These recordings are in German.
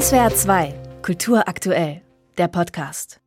SWR 2, Kultur aktuell, der Podcast.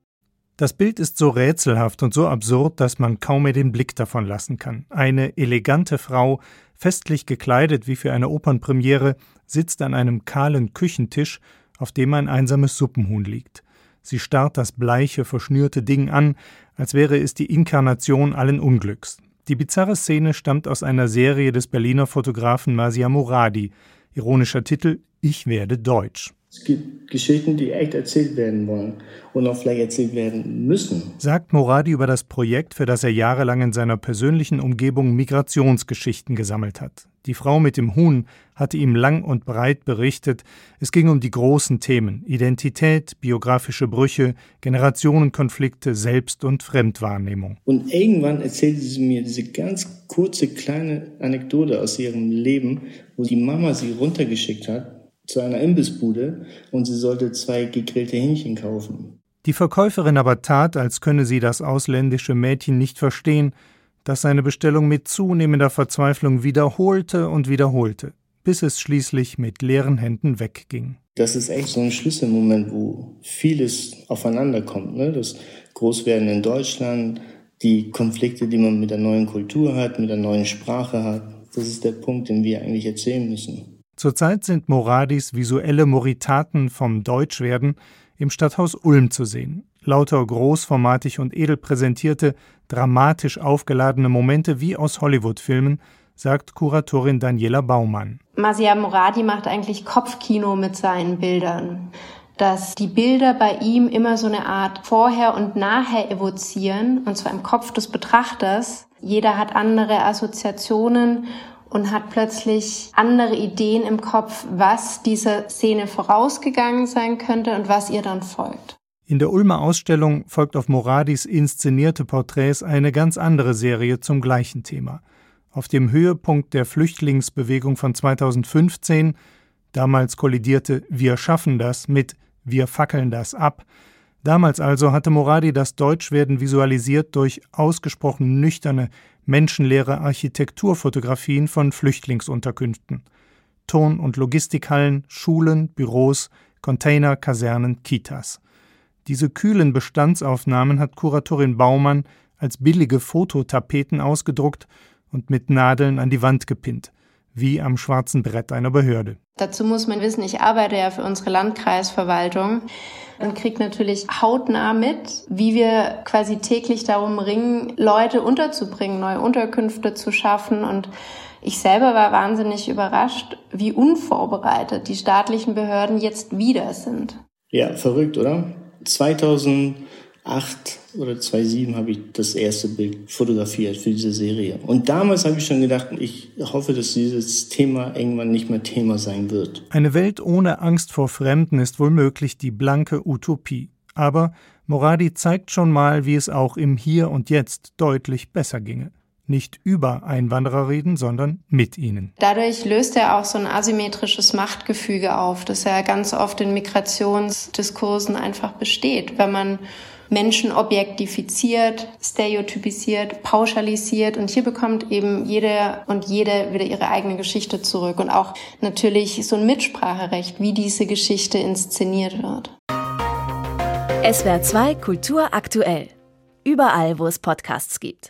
Das Bild ist so rätselhaft und so absurd, dass man kaum mehr den Blick davon lassen kann. Eine elegante Frau, festlich gekleidet wie für eine Opernpremiere, sitzt an einem kahlen Küchentisch, auf dem ein einsames Suppenhuhn liegt. Sie starrt das bleiche, verschnürte Ding an, als wäre es die Inkarnation allen Unglücks. Die bizarre Szene stammt aus einer Serie des Berliner Fotografen Masia Moradi. Ironischer Titel Ich werde Deutsch. Es gibt Geschichten, die echt erzählt werden wollen und auch vielleicht erzählt werden müssen. Sagt Moradi über das Projekt, für das er jahrelang in seiner persönlichen Umgebung Migrationsgeschichten gesammelt hat. Die Frau mit dem Huhn hatte ihm lang und breit berichtet, es ging um die großen Themen Identität, biografische Brüche, Generationenkonflikte, Selbst- und Fremdwahrnehmung. Und irgendwann erzählte sie mir diese ganz kurze kleine Anekdote aus ihrem Leben, wo die Mama sie runtergeschickt hat zu einer Imbissbude und sie sollte zwei gegrillte Hähnchen kaufen. Die Verkäuferin aber tat, als könne sie das ausländische Mädchen nicht verstehen, das seine Bestellung mit zunehmender Verzweiflung wiederholte und wiederholte, bis es schließlich mit leeren Händen wegging. Das ist echt so ein Schlüsselmoment, wo vieles aufeinander kommt. Ne? Das Großwerden in Deutschland, die Konflikte, die man mit der neuen Kultur hat, mit der neuen Sprache hat. Das ist der Punkt, den wir eigentlich erzählen müssen. Zurzeit sind Moradis visuelle Moritaten vom Deutschwerden im Stadthaus Ulm zu sehen. Lauter großformatig und edel präsentierte, dramatisch aufgeladene Momente wie aus Hollywood-Filmen, sagt Kuratorin Daniela Baumann. Masia Moradi macht eigentlich Kopfkino mit seinen Bildern. Dass die Bilder bei ihm immer so eine Art Vorher und Nachher evozieren, und zwar im Kopf des Betrachters. Jeder hat andere Assoziationen und hat plötzlich andere Ideen im Kopf, was dieser Szene vorausgegangen sein könnte und was ihr dann folgt. In der Ulmer Ausstellung folgt auf Moradis inszenierte Porträts eine ganz andere Serie zum gleichen Thema. Auf dem Höhepunkt der Flüchtlingsbewegung von 2015, damals kollidierte Wir schaffen das mit Wir fackeln das ab, Damals also hatte Moradi das Deutschwerden visualisiert durch ausgesprochen nüchterne, menschenleere Architekturfotografien von Flüchtlingsunterkünften. Ton- und Logistikhallen, Schulen, Büros, Container, Kasernen, Kitas. Diese kühlen Bestandsaufnahmen hat Kuratorin Baumann als billige Fototapeten ausgedruckt und mit Nadeln an die Wand gepinnt, wie am schwarzen Brett einer Behörde. Dazu muss man wissen, ich arbeite ja für unsere Landkreisverwaltung und kriege natürlich hautnah mit, wie wir quasi täglich darum ringen, Leute unterzubringen, neue Unterkünfte zu schaffen und ich selber war wahnsinnig überrascht, wie unvorbereitet die staatlichen Behörden jetzt wieder sind. Ja, verrückt, oder? 2000 2008 oder 2007 habe ich das erste Bild fotografiert für diese Serie. Und damals habe ich schon gedacht, ich hoffe, dass dieses Thema irgendwann nicht mehr Thema sein wird. Eine Welt ohne Angst vor Fremden ist wohl möglich die blanke Utopie. Aber Moradi zeigt schon mal, wie es auch im Hier und Jetzt deutlich besser ginge nicht über Einwanderer reden, sondern mit ihnen. Dadurch löst er auch so ein asymmetrisches Machtgefüge auf, das ja ganz oft in Migrationsdiskursen einfach besteht. Wenn man Menschen objektifiziert, stereotypisiert, pauschalisiert und hier bekommt eben jede und jede wieder ihre eigene Geschichte zurück und auch natürlich so ein Mitspracherecht, wie diese Geschichte inszeniert wird. SWR 2 Kultur aktuell. Überall, wo es Podcasts gibt.